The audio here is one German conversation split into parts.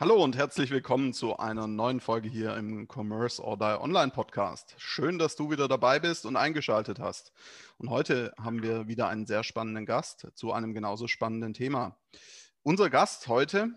Hallo und herzlich willkommen zu einer neuen Folge hier im Commerce or Die Online Podcast. Schön, dass du wieder dabei bist und eingeschaltet hast. Und heute haben wir wieder einen sehr spannenden Gast zu einem genauso spannenden Thema. Unser Gast heute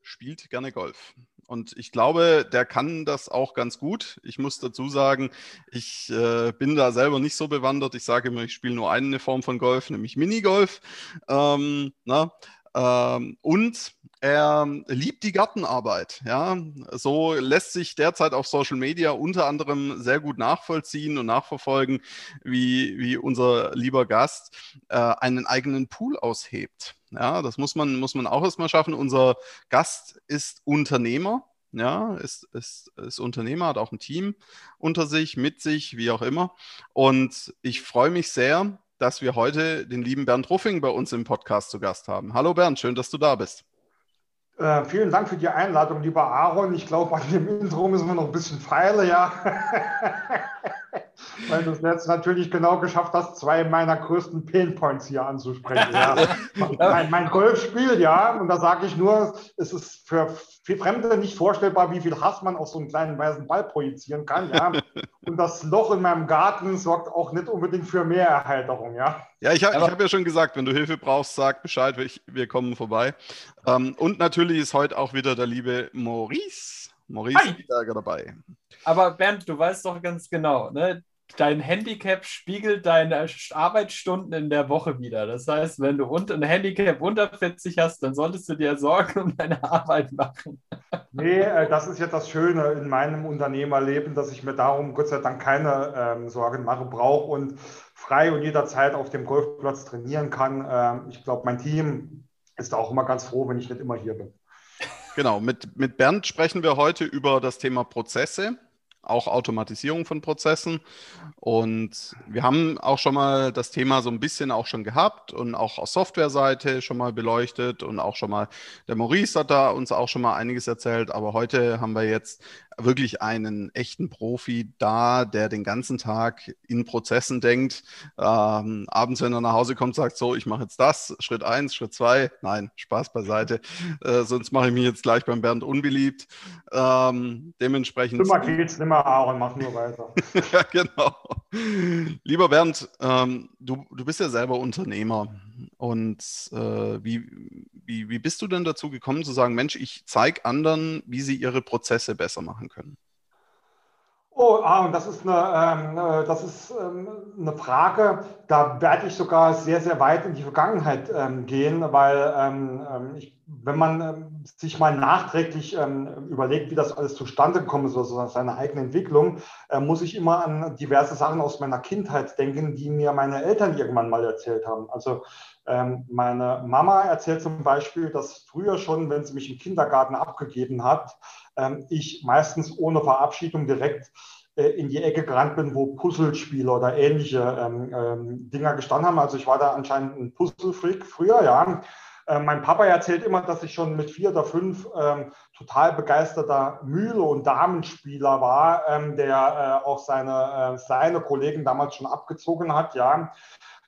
spielt gerne Golf. Und ich glaube, der kann das auch ganz gut. Ich muss dazu sagen, ich äh, bin da selber nicht so bewandert. Ich sage immer, ich spiele nur eine Form von Golf, nämlich Minigolf. Ähm, na, ähm, und er liebt die Gartenarbeit. Ja, so lässt sich derzeit auf Social Media unter anderem sehr gut nachvollziehen und nachverfolgen, wie, wie unser lieber Gast äh, einen eigenen Pool aushebt. Ja, das muss man, muss man auch erstmal schaffen. Unser Gast ist Unternehmer. Ja, ist, ist, ist Unternehmer, hat auch ein Team unter sich, mit sich, wie auch immer. Und ich freue mich sehr, dass wir heute den lieben Bernd Ruffing bei uns im Podcast zu Gast haben. Hallo Bernd, schön, dass du da bist. Äh, vielen Dank für die Einladung, lieber Aaron. Ich glaube, an dem Intro müssen wir noch ein bisschen feilen, ja. Weil du es jetzt natürlich genau geschafft hast, zwei meiner größten Painpoints hier anzusprechen. Ja. mein, mein Golfspiel, ja, und da sage ich nur, es ist für, für Fremde nicht vorstellbar, wie viel Hass man auf so einen kleinen weißen Ball projizieren kann, ja. Und das Loch in meinem Garten sorgt auch nicht unbedingt für mehr Erheiterung, ja. Ja, ich habe hab ja schon gesagt, wenn du Hilfe brauchst, sag Bescheid, wir, wir kommen vorbei. Ähm, und natürlich ist heute auch wieder der liebe Maurice, Maurice Berger dabei. Aber Bernd, du weißt doch ganz genau, ne? Dein Handicap spiegelt deine Arbeitsstunden in der Woche wieder. Das heißt, wenn du ein Handicap unter 40 hast, dann solltest du dir Sorgen um deine Arbeit machen. Nee, äh, das ist jetzt das Schöne in meinem Unternehmerleben, dass ich mir darum Gott sei Dank keine ähm, Sorgen machen brauche und frei und jederzeit auf dem Golfplatz trainieren kann. Ähm, ich glaube, mein Team ist auch immer ganz froh, wenn ich nicht immer hier bin. Genau, mit, mit Bernd sprechen wir heute über das Thema Prozesse auch Automatisierung von Prozessen. Und wir haben auch schon mal das Thema so ein bisschen auch schon gehabt und auch aus Softwareseite schon mal beleuchtet und auch schon mal der Maurice hat da uns auch schon mal einiges erzählt. Aber heute haben wir jetzt wirklich einen echten Profi da, der den ganzen Tag in Prozessen denkt. Ähm, abends, wenn er nach Hause kommt, sagt so, ich mache jetzt das, Schritt eins, Schritt zwei. Nein, Spaß beiseite. Äh, sonst mache ich mich jetzt gleich beim Bernd unbeliebt. Ähm, dementsprechend. Nimmer geht's, nimmer Aaron, mach nur weiter. ja, genau. Lieber Bernd, ähm, du, du bist ja selber Unternehmer. Und äh, wie, wie, wie bist du denn dazu gekommen zu sagen, Mensch, ich zeige anderen, wie sie ihre Prozesse besser machen können? Oh, ah, das ist, eine, ähm, äh, das ist ähm, eine Frage, da werde ich sogar sehr, sehr weit in die Vergangenheit ähm, gehen, weil ähm, ähm, ich, wenn man ähm, sich mal nachträglich überlegt, wie das alles zustande gekommen ist, also seine eigene Entwicklung, äh, muss ich immer an diverse Sachen aus meiner Kindheit denken, die mir meine Eltern irgendwann mal erzählt haben. Also meine Mama erzählt zum Beispiel, dass früher schon, wenn sie mich im Kindergarten abgegeben hat, ich meistens ohne Verabschiedung direkt äh, in die Ecke gerannt bin, wo Puzzlespiele oder ähnliche ähm, ähm, Dinger gestanden haben. Also ich war da anscheinend ein Puzzle-Freak früher, ja. Mein Papa erzählt immer, dass ich schon mit vier oder fünf ähm, total begeisterter Mühle- und Damenspieler war, ähm, der äh, auch seine, äh, seine Kollegen damals schon abgezogen hat, ja.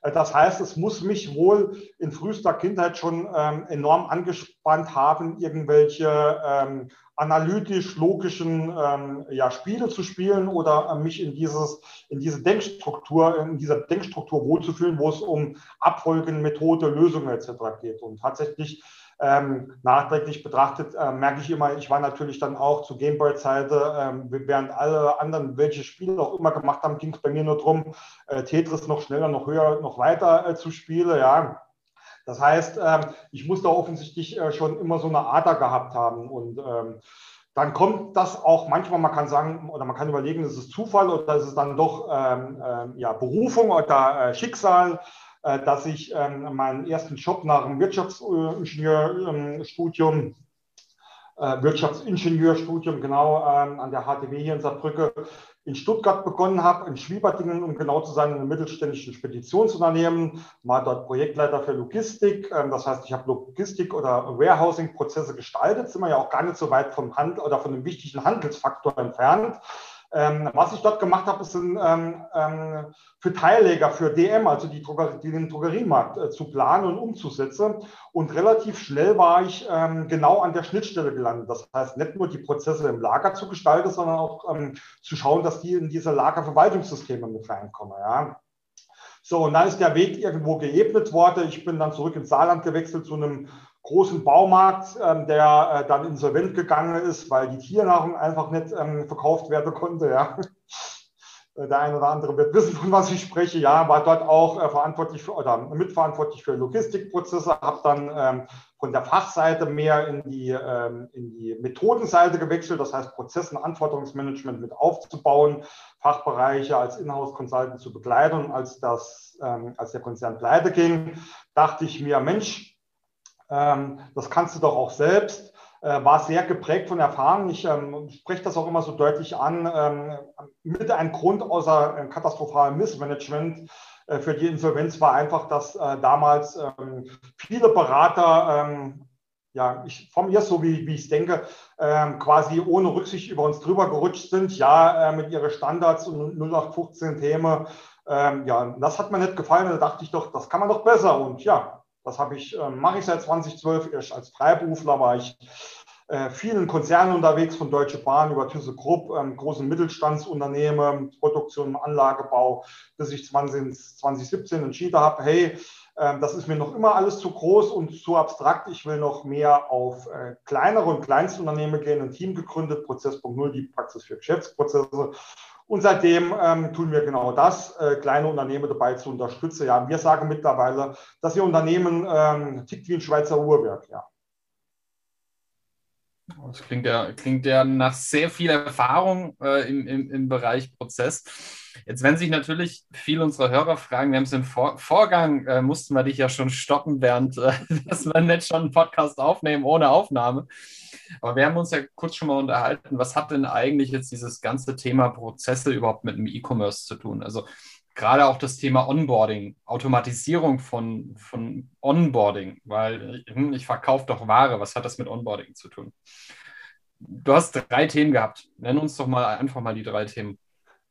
Äh, das heißt, es muss mich wohl in frühester Kindheit schon ähm, enorm angespannt haben, irgendwelche ähm, analytisch-logischen ähm, ja, Spiele zu spielen oder äh, mich in, dieses, in diese Denkstruktur, in dieser Denkstruktur wohlzufühlen, wo es um Abfolgen, Methode, Lösungen etc. geht. Und tatsächlich ähm, nachträglich betrachtet äh, merke ich immer, ich war natürlich dann auch zu Gameboy-Seite, ähm, während alle anderen welche Spiele auch immer gemacht haben, ging es bei mir nur darum, äh, Tetris noch schneller, noch höher, noch weiter äh, zu spielen, ja. Das heißt, ähm, ich muss da offensichtlich äh, schon immer so eine Ader gehabt haben und ähm, dann kommt das auch manchmal, man kann sagen, oder man kann überlegen, ist es Zufall oder ist es dann doch ähm, ähm, ja, Berufung oder äh, Schicksal. Äh, dass ich ähm, meinen ersten Job nach dem Wirtschaftsingenieurstudium äh, Wirtschaftsingenieurstudium genau ähm, an der HTW hier in Saarbrücke in Stuttgart begonnen habe, in Schwieberdingen, um genau zu sein, in einem mittelständischen Speditionsunternehmen, war dort Projektleiter für Logistik. Ähm, das heißt, ich habe Logistik- oder Warehousing-Prozesse gestaltet, sind wir ja auch gar nicht so weit vom Handel oder von einem wichtigen Handelsfaktor entfernt. Ähm, was ich dort gemacht habe, ist ähm, ähm, für Teilleger, für DM, also die Drogerie, den Drogeriemarkt äh, zu planen und umzusetzen. Und relativ schnell war ich ähm, genau an der Schnittstelle gelandet. Das heißt, nicht nur die Prozesse im Lager zu gestalten, sondern auch ähm, zu schauen, dass die in diese Lagerverwaltungssysteme mit reinkommen. Ja. So, und dann ist der Weg irgendwo geebnet worden. Ich bin dann zurück ins Saarland gewechselt zu einem großen Baumarkt, ähm, der äh, dann insolvent gegangen ist, weil die Tiernahrung einfach nicht ähm, verkauft werden konnte. Ja. Äh, der eine oder andere wird wissen, von was ich spreche. Ja, war dort auch äh, verantwortlich für, oder mitverantwortlich für Logistikprozesse, habe dann ähm, von der Fachseite mehr in die, ähm, in die Methodenseite gewechselt, das heißt Prozess- und Anforderungsmanagement mit aufzubauen, Fachbereiche als Inhouse-Consultant zu begleiten. als, das, ähm, als der Konzern pleite ging, dachte ich mir, Mensch, das kannst du doch auch selbst. Äh, war sehr geprägt von Erfahrung. Ich ähm, spreche das auch immer so deutlich an. Ähm, mit einem Grund außer äh, katastrophalem Missmanagement äh, für die Insolvenz war einfach, dass damals ähm, viele Berater, ähm, ja, ich formuliere es so, wie, wie ich es denke, ähm, quasi ohne Rücksicht über uns drüber gerutscht sind, ja, äh, mit ihren Standards und 0815 Themen. Ähm, ja, das hat mir nicht gefallen. Da dachte ich doch, das kann man doch besser. Und ja, das habe ich, äh, mache ich seit 2012. Erst als Freiberufler war ich äh, vielen Konzernen unterwegs, von Deutsche Bahn über ThyssenKrupp, ähm, großen Mittelstandsunternehmen, Produktion, Anlagebau, bis ich 20, 2017 entschieden habe, hey, äh, das ist mir noch immer alles zu groß und zu abstrakt. Ich will noch mehr auf äh, kleinere und Kleinstunternehmen gehen, ein Team gegründet, Prozess.0, die Praxis für Geschäftsprozesse. Und seitdem ähm, tun wir genau das, äh, kleine Unternehmen dabei zu unterstützen. Ja, wir sagen mittlerweile, dass ihr Unternehmen ähm, tickt wie ein Schweizer Uhrwerk. Ja. Das klingt ja, klingt ja nach sehr viel Erfahrung äh, im, im, im Bereich Prozess. Jetzt werden sich natürlich viele unserer Hörer fragen, wir haben es im Vor Vorgang, äh, mussten wir dich ja schon stoppen, während äh, dass wir nicht schon einen Podcast aufnehmen ohne Aufnahme. Aber wir haben uns ja kurz schon mal unterhalten, was hat denn eigentlich jetzt dieses ganze Thema Prozesse überhaupt mit dem E-Commerce zu tun? Also gerade auch das Thema Onboarding, Automatisierung von, von Onboarding, weil hm, ich verkaufe doch Ware, was hat das mit Onboarding zu tun? Du hast drei Themen gehabt. Nenn uns doch mal einfach mal die drei Themen.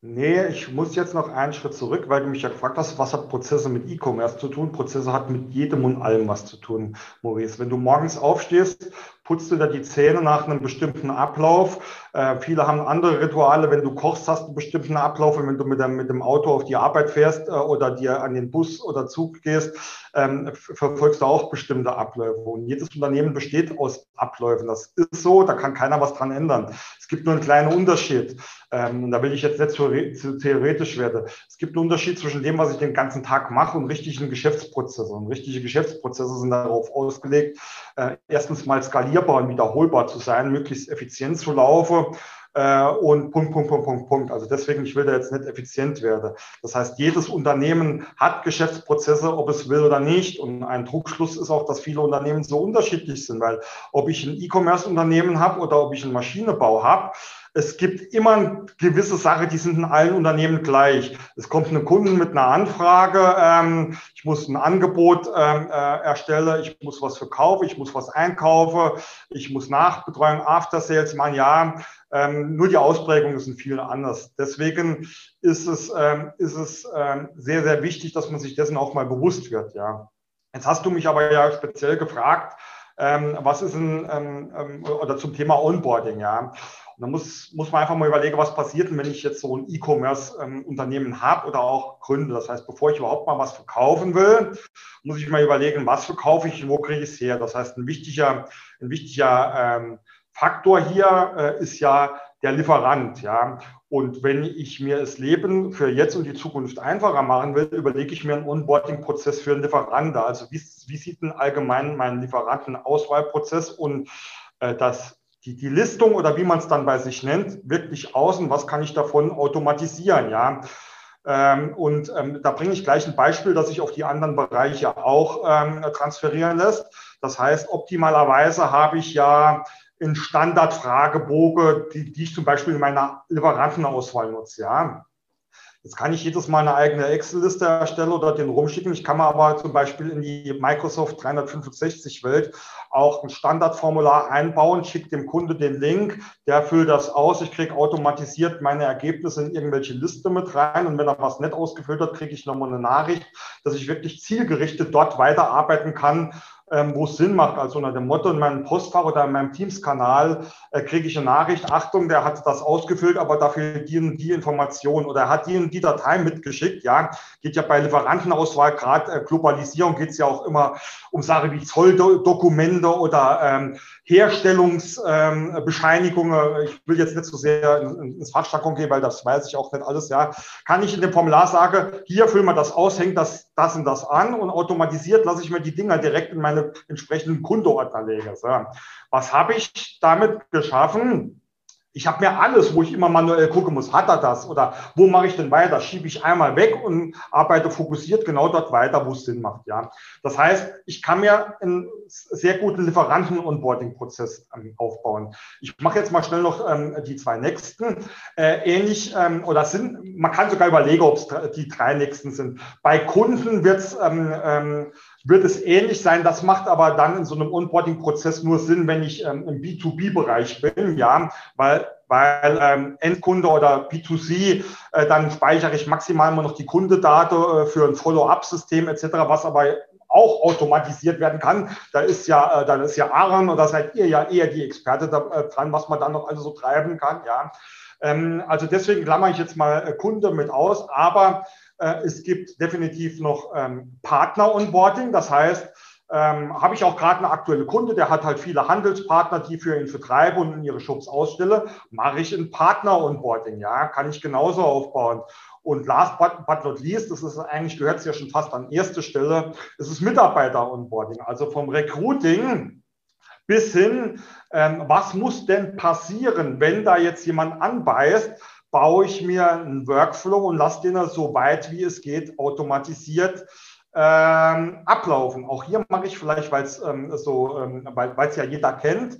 Nee, ich muss jetzt noch einen Schritt zurück, weil du mich ja gefragt hast, was hat Prozesse mit E-Commerce zu tun? Prozesse hat mit jedem und allem was zu tun, Maurice. Wenn du morgens aufstehst, putzt du da die Zähne nach einem bestimmten Ablauf. Äh, viele haben andere Rituale. Wenn du kochst, hast du einen bestimmten Ablauf. Und wenn du mit dem, mit dem Auto auf die Arbeit fährst äh, oder dir an den Bus oder Zug gehst, ähm, verfolgst du auch bestimmte Abläufe. Und jedes Unternehmen besteht aus Abläufen. Das ist so, da kann keiner was dran ändern. Es gibt nur einen kleinen Unterschied. Ähm, und da will ich jetzt nicht zu, zu theoretisch werden. Es gibt einen Unterschied zwischen dem, was ich den ganzen Tag mache und richtigen Geschäftsprozessen. Und richtige Geschäftsprozesse sind darauf ausgelegt, äh, erstens mal skalierbar und wiederholbar zu sein, möglichst effizient zu laufen äh, und Punkt, Punkt, Punkt, Punkt, Punkt. Also deswegen, ich will da jetzt nicht effizient werden. Das heißt, jedes Unternehmen hat Geschäftsprozesse, ob es will oder nicht. Und ein Druckschluss ist auch, dass viele Unternehmen so unterschiedlich sind, weil ob ich ein E-Commerce-Unternehmen habe oder ob ich einen Maschinenbau habe, es gibt immer gewisse Sache, die sind in allen Unternehmen gleich. Es kommt ein Kunden mit einer Anfrage, ähm, ich muss ein Angebot ähm, äh, erstellen, ich muss was verkaufen, ich muss was einkaufen, ich muss Nachbetreuung, After Sales machen, ja. Ähm, nur die Ausprägungen sind viel anders. Deswegen ist es, ähm, ist es ähm, sehr, sehr wichtig, dass man sich dessen auch mal bewusst wird, ja. Jetzt hast du mich aber ja speziell gefragt, ähm, was ist ein, ähm, ähm, oder zum Thema Onboarding, ja. Und da muss, muss man einfach mal überlegen, was passiert, wenn ich jetzt so ein E-Commerce-Unternehmen ähm, habe oder auch gründe. Das heißt, bevor ich überhaupt mal was verkaufen will, muss ich mal überlegen, was verkaufe ich, wo kriege ich es her. Das heißt, ein wichtiger, ein wichtiger ähm, Faktor hier äh, ist ja der Lieferant, ja. Und wenn ich mir das Leben für jetzt und die Zukunft einfacher machen will, überlege ich mir einen Onboarding-Prozess für einen Lieferanten. Also wie, wie sieht denn allgemein mein Lieferantenauswahlprozess und äh, das die, die Listung oder wie man es dann bei sich nennt, wirklich außen, was kann ich davon automatisieren, ja. Ähm, und ähm, da bringe ich gleich ein Beispiel, das sich auf die anderen Bereiche auch ähm, transferieren lässt. Das heißt, optimalerweise habe ich ja in Standardfragebogen, die, die ich zum Beispiel in meiner Lieferantenauswahl nutze. Ja. Jetzt kann ich jedes Mal eine eigene Excel-Liste erstellen oder den rumschicken. Ich kann aber zum Beispiel in die Microsoft 365-Welt auch ein Standardformular einbauen, schicke dem Kunde den Link, der füllt das aus. Ich kriege automatisiert meine Ergebnisse in irgendwelche Liste mit rein. Und wenn er was nett ausgefüllt hat, kriege ich nochmal eine Nachricht, dass ich wirklich zielgerichtet dort weiterarbeiten kann ähm, wo es Sinn macht. Also unter dem Motto in meinem Postfach oder in meinem Teams-Kanal äh, kriege ich eine Nachricht, Achtung, der hat das ausgefüllt, aber dafür die und die Information oder er hat die die Datei mitgeschickt. Ja, geht ja bei Lieferantenauswahl, gerade äh, Globalisierung, geht es ja auch immer um Sachen wie Zolldokumente oder ähm, Herstellungsbescheinigungen. Ähm, ich will jetzt nicht so sehr ins Fachjargon gehen, weil das weiß ich auch nicht alles. Ja, kann ich in dem Formular sagen, hier füllen wir das aus, hängt das, das und das an und automatisiert lasse ich mir die Dinger direkt in meine entsprechenden Kundeordner legen. Was habe ich damit geschaffen? Ich habe mir alles, wo ich immer manuell gucken muss, hat er das oder wo mache ich denn weiter? Schiebe ich einmal weg und arbeite fokussiert genau dort weiter, wo es Sinn macht. Ja, das heißt, ich kann mir einen sehr guten Lieferanten-Onboarding-Prozess ähm, aufbauen. Ich mache jetzt mal schnell noch ähm, die zwei nächsten. Äh, ähnlich ähm, oder sind, man kann sogar überlegen, ob es die drei nächsten sind. Bei Kunden wird es ähm, ähm, wird es ähnlich sein. Das macht aber dann in so einem Onboarding-Prozess nur Sinn, wenn ich ähm, im B2B-Bereich bin, ja, weil, weil ähm, Endkunde oder B2C, äh, dann speichere ich maximal immer noch die Kundedaten äh, für ein Follow-up-System etc., was aber auch automatisiert werden kann. Da ist ja, äh, da ist ja Aaron oder seid ihr ja eher die Experte da, äh, dran, was man dann noch also so treiben kann, ja. Ähm, also deswegen klammer ich jetzt mal äh, Kunde mit aus, aber es gibt definitiv noch ähm, Partner-Onboarding. Das heißt, ähm, habe ich auch gerade eine aktuelle Kunde, der hat halt viele Handelspartner, die für ihn vertreibe und in ihre Shops ausstelle, mache ich ein Partner-Onboarding, ja, kann ich genauso aufbauen. Und last but, but not least, das ist eigentlich, gehört es ja schon fast an erste Stelle, ist es Mitarbeiter-Onboarding. Also vom Recruiting bis hin, ähm, was muss denn passieren, wenn da jetzt jemand anbeißt, baue ich mir einen Workflow und lasse den so weit wie es geht automatisiert ähm, ablaufen. Auch hier mache ich vielleicht, weil es ähm, so, ähm, weil es ja jeder kennt,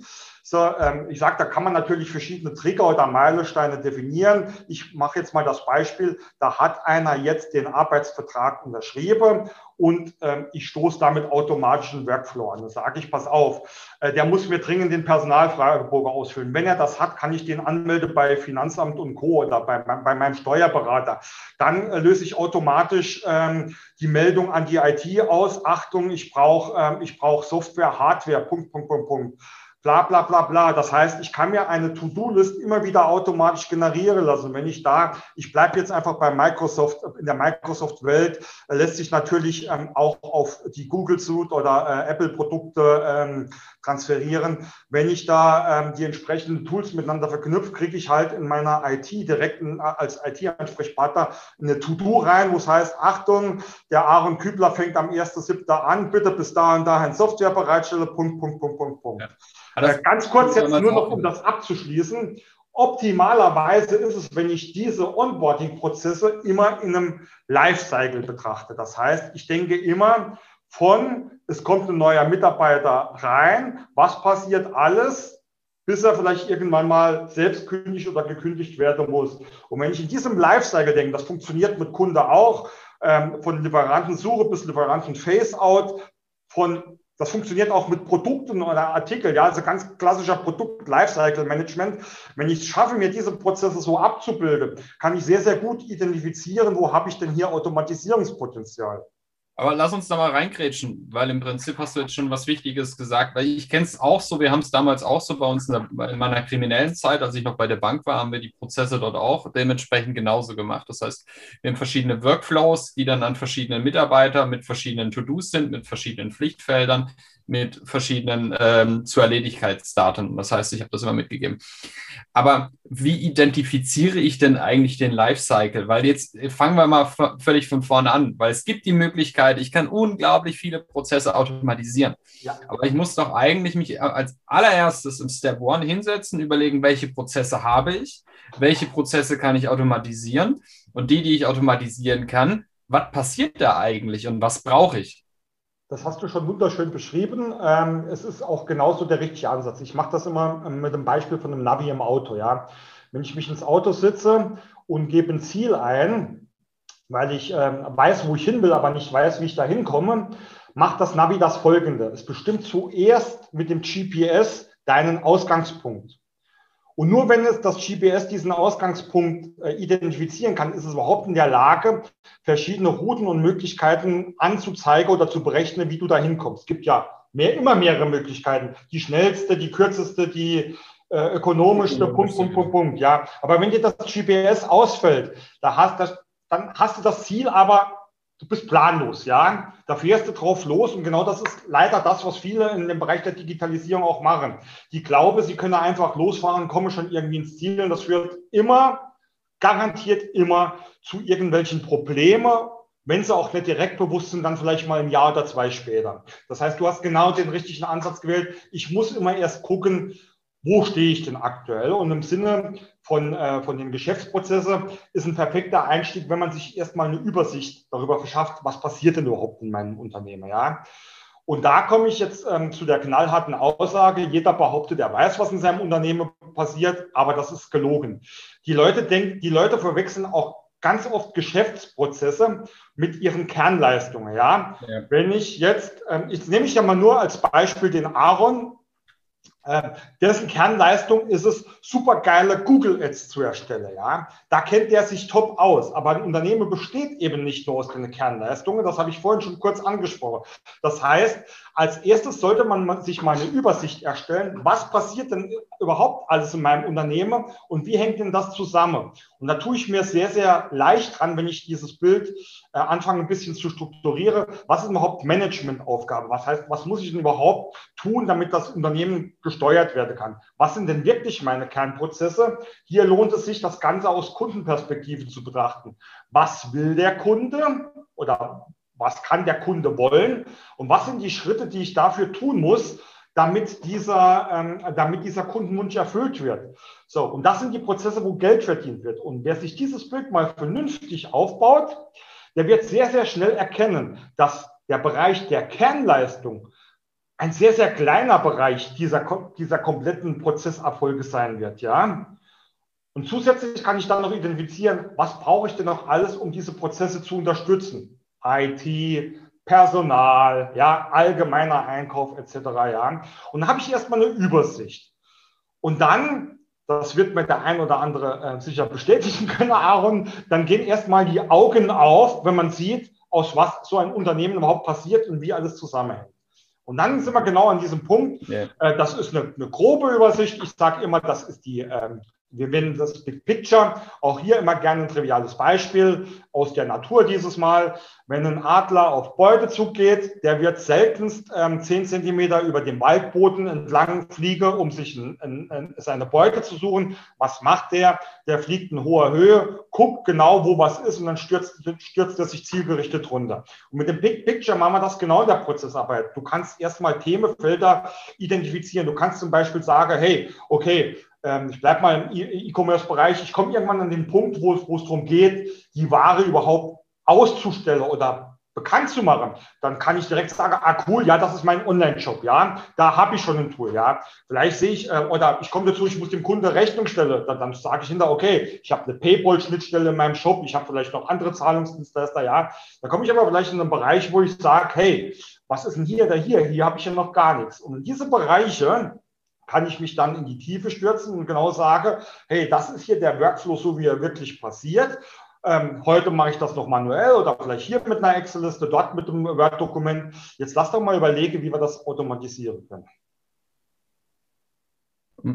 so, ähm, ich sage, da kann man natürlich verschiedene Trigger oder Meilensteine definieren. Ich mache jetzt mal das Beispiel, da hat einer jetzt den Arbeitsvertrag unterschrieben und ähm, ich stoße damit automatisch einen Workflow an. Da sage ich, pass auf, äh, der muss mir dringend den Personalfragebogen ausfüllen. Wenn er das hat, kann ich den anmelden bei Finanzamt und Co. oder bei, bei meinem Steuerberater. Dann äh, löse ich automatisch ähm, die Meldung an die IT aus. Achtung, ich brauche ähm, ich brauch Software, Hardware, Punkt, Punkt, Punkt, Punkt bla bla bla bla. Das heißt, ich kann mir eine To-Do-List immer wieder automatisch generieren lassen. Wenn ich da, ich bleibe jetzt einfach bei Microsoft, in der Microsoft-Welt, äh, lässt sich natürlich ähm, auch auf die Google Suite oder äh, Apple-Produkte ähm, transferieren. Wenn ich da ähm, die entsprechenden Tools miteinander verknüpfe, kriege ich halt in meiner IT direkt in, als IT-Ansprechpartner eine To-Do rein, wo es heißt, Achtung, der Aaron Kübler fängt am 1.7. an, bitte bis dahin dahin Software bereitstelle, Punkt, Punkt, Punkt, Punkt, Punkt. Ja. Äh, ganz kurz jetzt nur noch, um das abzuschließen. Optimalerweise ist es, wenn ich diese Onboarding-Prozesse immer in einem Lifecycle betrachte. Das heißt, ich denke immer von, es kommt ein neuer Mitarbeiter rein, was passiert alles, bis er vielleicht irgendwann mal selbst kündigt oder gekündigt werden muss. Und wenn ich in diesem Lifecycle denke, das funktioniert mit Kunde auch, ähm, von Lieferantensuche bis Lieferanten Face-out, von das funktioniert auch mit Produkten oder Artikeln, ja, also ganz klassischer Produkt-Lifecycle-Management. Wenn ich es schaffe, mir diese Prozesse so abzubilden, kann ich sehr, sehr gut identifizieren, wo habe ich denn hier Automatisierungspotenzial. Aber lass uns da mal reingrätschen, weil im Prinzip hast du jetzt schon was Wichtiges gesagt, weil ich kenne es auch so, wir haben es damals auch so bei uns in, der, in, meiner kriminellen Zeit, als ich noch bei der Bank war, haben wir die Prozesse dort auch dementsprechend genauso gemacht. Das heißt, wir haben verschiedene Workflows, die dann an verschiedenen Mitarbeiter mit verschiedenen To-Dos sind, mit verschiedenen Pflichtfeldern, mit verschiedenen ähm, zu Erledigkeitsdaten. Das heißt, ich habe das immer mitgegeben. Aber wie identifiziere ich denn eigentlich den Lifecycle? Weil jetzt äh, fangen wir mal völlig von vorne an, weil es gibt die Möglichkeit, ich kann unglaublich viele Prozesse automatisieren. Ja. Aber ich muss doch eigentlich mich äh, als allererstes im Step One hinsetzen, überlegen, welche Prozesse habe ich, welche Prozesse kann ich automatisieren und die, die ich automatisieren kann, was passiert da eigentlich und was brauche ich? Das hast du schon wunderschön beschrieben. Ähm, es ist auch genauso der richtige Ansatz. Ich mache das immer ähm, mit dem Beispiel von einem Navi im Auto. Ja? Wenn ich mich ins Auto sitze und gebe ein Ziel ein, weil ich ähm, weiß, wo ich hin will, aber nicht weiß, wie ich da hinkomme, macht das Navi das folgende. Es bestimmt zuerst mit dem GPS deinen Ausgangspunkt. Und nur wenn es das GPS diesen Ausgangspunkt äh, identifizieren kann, ist es überhaupt in der Lage, verschiedene Routen und Möglichkeiten anzuzeigen oder zu berechnen, wie du da hinkommst. Es gibt ja mehr, immer mehrere Möglichkeiten. Die schnellste, die kürzeste, die äh, ökonomischste, Punkt, Punkt, Punkt, Punkt. Ja, aber wenn dir das GPS ausfällt, da hast das, dann hast du das Ziel aber du bist planlos, ja. Da fährst du drauf los und genau das ist leider das, was viele in dem Bereich der Digitalisierung auch machen. Die glauben, sie können einfach losfahren, kommen schon irgendwie ins Ziel und das führt immer, garantiert immer zu irgendwelchen Problemen, wenn sie auch nicht direkt bewusst sind, dann vielleicht mal ein Jahr oder zwei später. Das heißt, du hast genau den richtigen Ansatz gewählt. Ich muss immer erst gucken, wo stehe ich denn aktuell? Und im Sinne von, äh, von den Geschäftsprozessen ist ein perfekter Einstieg, wenn man sich erstmal eine Übersicht darüber verschafft, was passiert denn überhaupt in meinem Unternehmen. Ja? Und da komme ich jetzt ähm, zu der knallharten Aussage, jeder behauptet, er weiß, was in seinem Unternehmen passiert, aber das ist gelogen. Die Leute denken, die Leute verwechseln auch ganz oft Geschäftsprozesse mit ihren Kernleistungen. Ja? ja. Wenn ich jetzt, ähm, ich nehme ich ja mal nur als Beispiel den Aaron, ähm, dessen Kernleistung ist es, supergeile Google Ads zu erstellen. Ja? Da kennt er sich top aus. Aber ein Unternehmen besteht eben nicht nur aus den Kernleistungen. Das habe ich vorhin schon kurz angesprochen. Das heißt, als erstes sollte man sich mal eine Übersicht erstellen. Was passiert denn überhaupt alles in meinem Unternehmen und wie hängt denn das zusammen? Und da tue ich mir sehr, sehr leicht dran, wenn ich dieses Bild äh, anfange, ein bisschen zu strukturieren. Was ist überhaupt Managementaufgabe? Was heißt, was muss ich denn überhaupt tun, damit das Unternehmen gesteuert werden kann? Was sind denn wirklich meine Kernprozesse? Hier lohnt es sich, das Ganze aus Kundenperspektive zu betrachten. Was will der Kunde oder was kann der Kunde wollen und was sind die Schritte, die ich dafür tun muss, damit dieser, ähm, damit dieser Kundenwunsch erfüllt wird. So, und das sind die Prozesse, wo Geld verdient wird. Und wer sich dieses Bild mal vernünftig aufbaut, der wird sehr, sehr schnell erkennen, dass der Bereich der Kernleistung ein sehr, sehr kleiner Bereich dieser, dieser kompletten Prozesserfolge sein wird, ja. Und zusätzlich kann ich dann noch identifizieren, was brauche ich denn noch alles, um diese Prozesse zu unterstützen. IT, Personal, ja, allgemeiner Einkauf etc. Ja. Und dann habe ich erstmal eine Übersicht. Und dann, das wird mir der ein oder andere äh, sicher bestätigen können, Aaron, dann gehen erstmal die Augen auf, wenn man sieht, aus was so ein Unternehmen überhaupt passiert und wie alles zusammenhängt. Und dann sind wir genau an diesem Punkt. Yeah. Äh, das ist eine, eine, grobe Übersicht. Ich sage immer, das ist die ähm, wir nennen das Big Picture. Auch hier immer gerne ein triviales Beispiel aus der Natur dieses Mal. Wenn ein Adler auf Beutezug geht, der wird seltenst ähm, 10 Zentimeter über dem Waldboden entlang fliegen, um sich ein, ein, ein, seine Beute zu suchen. Was macht der? Der fliegt in hoher Höhe, guckt genau, wo was ist und dann stürzt, stürzt er sich zielgerichtet runter. Und mit dem Big Picture machen wir das genau in der Prozessarbeit. Du kannst erstmal Themenfelder identifizieren. Du kannst zum Beispiel sagen, hey, okay, ähm, ich bleibe mal im E-Commerce-Bereich, ich komme irgendwann an den Punkt, wo es, wo es darum geht, die Ware überhaupt auszustellen oder bekannt zu machen, dann kann ich direkt sagen, ah cool, ja, das ist mein Online-Shop, ja, da habe ich schon ein Tool, ja. Vielleicht sehe ich, äh, oder ich komme dazu, ich muss dem Kunde Rechnung stellen, dann, dann sage ich hinter, okay, ich habe eine Paypal-Schnittstelle in meinem Shop, ich habe vielleicht noch andere Zahlungsdienstleister, ja. Da komme ich aber vielleicht in einen Bereich, wo ich sage, hey, was ist denn hier oder hier? Hier habe ich ja noch gar nichts. Und diese Bereiche, kann ich mich dann in die Tiefe stürzen und genau sage, hey, das ist hier der Workflow, so wie er wirklich passiert. Ähm, heute mache ich das noch manuell oder vielleicht hier mit einer Excel-Liste, dort mit einem Word-Dokument. Jetzt lass doch mal überlegen, wie wir das automatisieren können.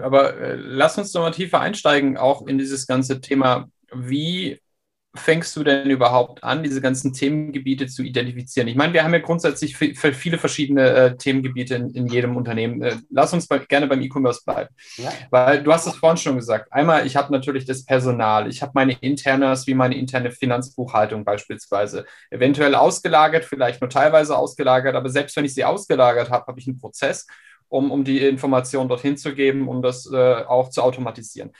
Aber äh, lass uns doch mal tiefer einsteigen, auch in dieses ganze Thema. Wie fängst du denn überhaupt an, diese ganzen Themengebiete zu identifizieren? Ich meine, wir haben ja grundsätzlich viele verschiedene äh, Themengebiete in, in, jedem Unternehmen. Äh, lass uns bei, gerne beim E-Commerce bleiben. Ja. Weil du hast es vorhin schon gesagt. Einmal, ich habe natürlich das Personal. Ich habe meine Internas, wie meine interne Finanzbuchhaltung beispielsweise. Eventuell ausgelagert, vielleicht nur teilweise ausgelagert. Aber selbst wenn ich sie ausgelagert habe, habe ich einen Prozess, um, um die Information dorthin zu geben, um das äh, auch zu automatisieren.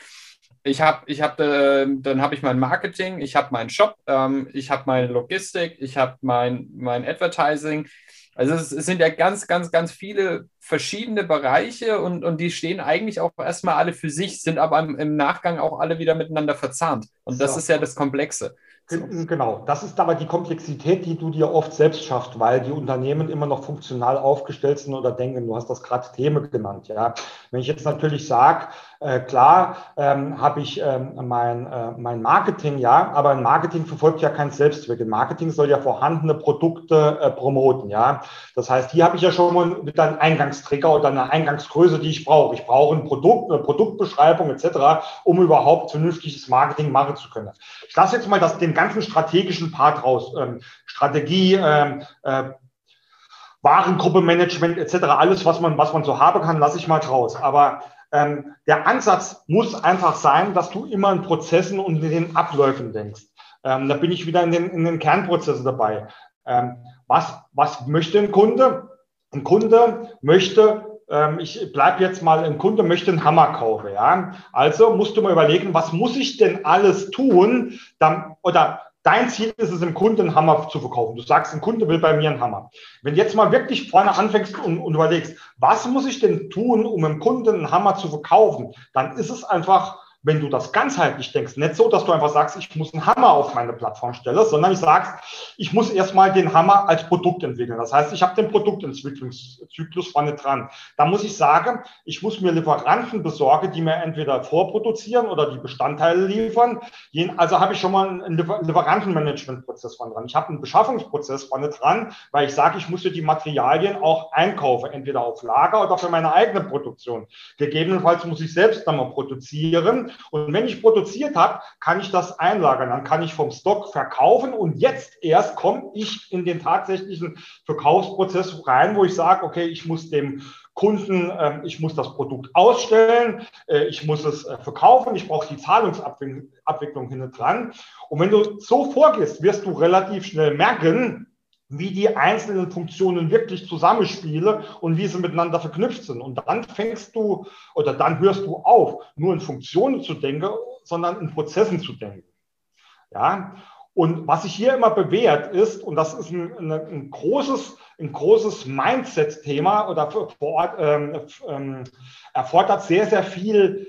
Ich habe, ich hab, äh, dann habe ich mein Marketing, ich habe meinen Shop, ähm, ich habe meine Logistik, ich habe mein, mein Advertising. Also es, es, sind ja ganz, ganz, ganz viele verschiedene Bereiche und, und die stehen eigentlich auch erstmal alle für sich, sind aber im, im Nachgang auch alle wieder miteinander verzahnt. Und das so. ist ja das Komplexe. Genau, das ist aber die Komplexität, die du dir oft selbst schaffst, weil die Unternehmen immer noch funktional aufgestellt sind oder denken, du hast das gerade Themen genannt. Ja. Wenn ich jetzt natürlich sage, äh, klar ähm, habe ich ähm, mein, äh, mein Marketing, ja, aber ein Marketing verfolgt ja kein Selbstzweck. Ein Marketing soll ja vorhandene Produkte äh, promoten, ja. Das heißt, hier habe ich ja schon mal wieder einen Eingangstrigger oder eine Eingangsgröße, die ich brauche. Ich brauche ein Produkt, eine Produktbeschreibung etc., um überhaupt vernünftiges Marketing machen zu können. Ich lasse jetzt mal das, den ganzen strategischen Part raus. Ähm, Strategie, ähm, äh, Warengruppe Management etc., alles, was man, was man so haben kann, lasse ich mal raus. Aber ähm, der Ansatz muss einfach sein, dass du immer in Prozessen und in den Abläufen denkst. Ähm, da bin ich wieder in den, in den Kernprozessen dabei. Ähm, was, was möchte ein Kunde? Ein Kunde möchte ähm, ich bleibe jetzt mal, ein Kunde möchte einen Hammer kaufen. Ja? Also musst du mal überlegen, was muss ich denn alles tun, dann, oder Dein Ziel ist es, dem Kunden einen Hammer zu verkaufen. Du sagst, ein Kunde will bei mir einen Hammer. Wenn du jetzt mal wirklich vorne anfängst und, und überlegst, was muss ich denn tun, um dem Kunden einen Hammer zu verkaufen, dann ist es einfach wenn du das ganzheitlich denkst, nicht so, dass du einfach sagst, ich muss einen Hammer auf meine Plattform stellen, sondern ich sagst, ich muss erstmal den Hammer als Produkt entwickeln. Das heißt, ich habe den Produktentwicklungszyklus vorne dran. Da muss ich sagen, ich muss mir Lieferanten besorgen, die mir entweder vorproduzieren oder die Bestandteile liefern. Also habe ich schon mal einen Lieferantenmanagementprozess vorne dran. Ich habe einen Beschaffungsprozess vorne dran, weil ich sage, ich muss die Materialien auch einkaufen, entweder auf Lager oder für meine eigene Produktion. Gegebenenfalls muss ich selbst dann mal produzieren und wenn ich produziert habe, kann ich das einlagern. Dann kann ich vom Stock verkaufen und jetzt erst komme ich in den tatsächlichen Verkaufsprozess rein, wo ich sage, okay, ich muss dem Kunden, äh, ich muss das Produkt ausstellen, äh, ich muss es äh, verkaufen, ich brauche die Zahlungsabwicklung hinten dran. Und wenn du so vorgehst, wirst du relativ schnell merken, wie die einzelnen Funktionen wirklich zusammenspielen und wie sie miteinander verknüpft sind. Und dann fängst du oder dann hörst du auf, nur in Funktionen zu denken, sondern in Prozessen zu denken. Ja, und was sich hier immer bewährt ist, und das ist ein, ein großes, ein großes Mindset-Thema oder vor Ort, ähm, ähm, erfordert sehr, sehr viel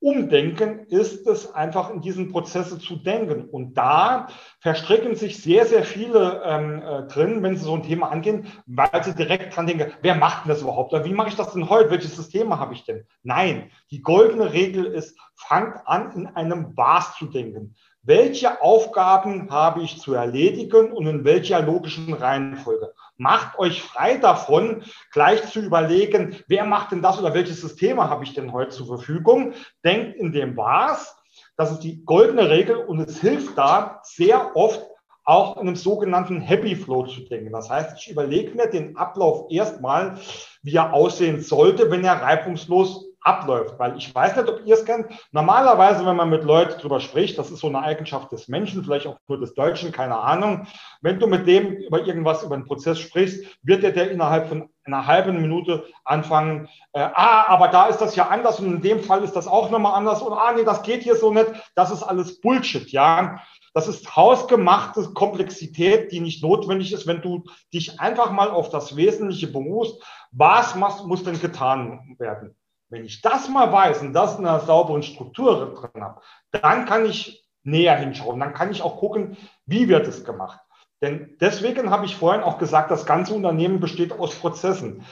Umdenken ist es einfach in diesen Prozesse zu denken. Und da verstricken sich sehr, sehr viele ähm, äh, drin, wenn sie so ein Thema angehen, weil sie direkt dran denken, wer macht denn das überhaupt? Oder wie mache ich das denn heute? Welche Systeme habe ich denn? Nein, die goldene Regel ist, fangt an, in einem Was zu denken. Welche Aufgaben habe ich zu erledigen und in welcher logischen Reihenfolge? Macht euch frei davon, gleich zu überlegen, wer macht denn das oder welche Systeme habe ich denn heute zur Verfügung. Denkt in dem Was. Das ist die goldene Regel und es hilft da sehr oft auch in einem sogenannten Happy Flow zu denken. Das heißt, ich überlege mir den Ablauf erstmal, wie er aussehen sollte, wenn er reibungslos abläuft. Weil ich weiß nicht, ob ihr es kennt. Normalerweise, wenn man mit Leuten drüber spricht, das ist so eine Eigenschaft des Menschen, vielleicht auch nur des Deutschen, keine Ahnung. Wenn du mit dem über irgendwas, über einen Prozess sprichst, wird der, der innerhalb von einer halben Minute anfangen, äh, ah, aber da ist das ja anders und in dem Fall ist das auch nochmal anders und ah, nee, das geht hier so nicht. Das ist alles Bullshit, ja. Das ist hausgemachte Komplexität, die nicht notwendig ist, wenn du dich einfach mal auf das Wesentliche berufst. Was muss, muss denn getan werden? Wenn ich das mal weiß und das in einer sauberen Struktur drin habe, dann kann ich näher hinschauen. Dann kann ich auch gucken, wie wird es gemacht. Denn deswegen habe ich vorhin auch gesagt, das ganze Unternehmen besteht aus Prozessen.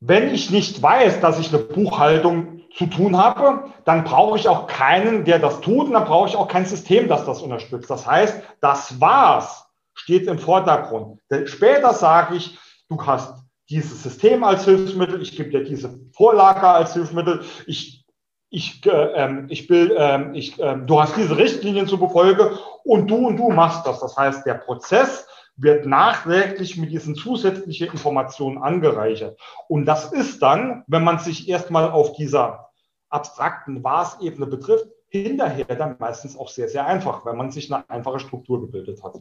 Wenn ich nicht weiß, dass ich eine Buchhaltung zu tun habe, dann brauche ich auch keinen, der das tut, und dann brauche ich auch kein System, das das unterstützt. Das heißt, das Was steht im Vordergrund. Denn später sage ich, du hast dieses System als Hilfsmittel, ich gebe dir diese Vorlage als Hilfsmittel, ich, ich, äh, ähm, ich will, äh, ich, äh, du hast diese Richtlinien zu befolgen und du und du machst das. Das heißt, der Prozess wird nachträglich mit diesen zusätzlichen Informationen angereichert. Und das ist dann, wenn man sich erstmal auf dieser abstrakten Was-Ebene betrifft, hinterher dann meistens auch sehr, sehr einfach, weil man sich eine einfache Struktur gebildet hat.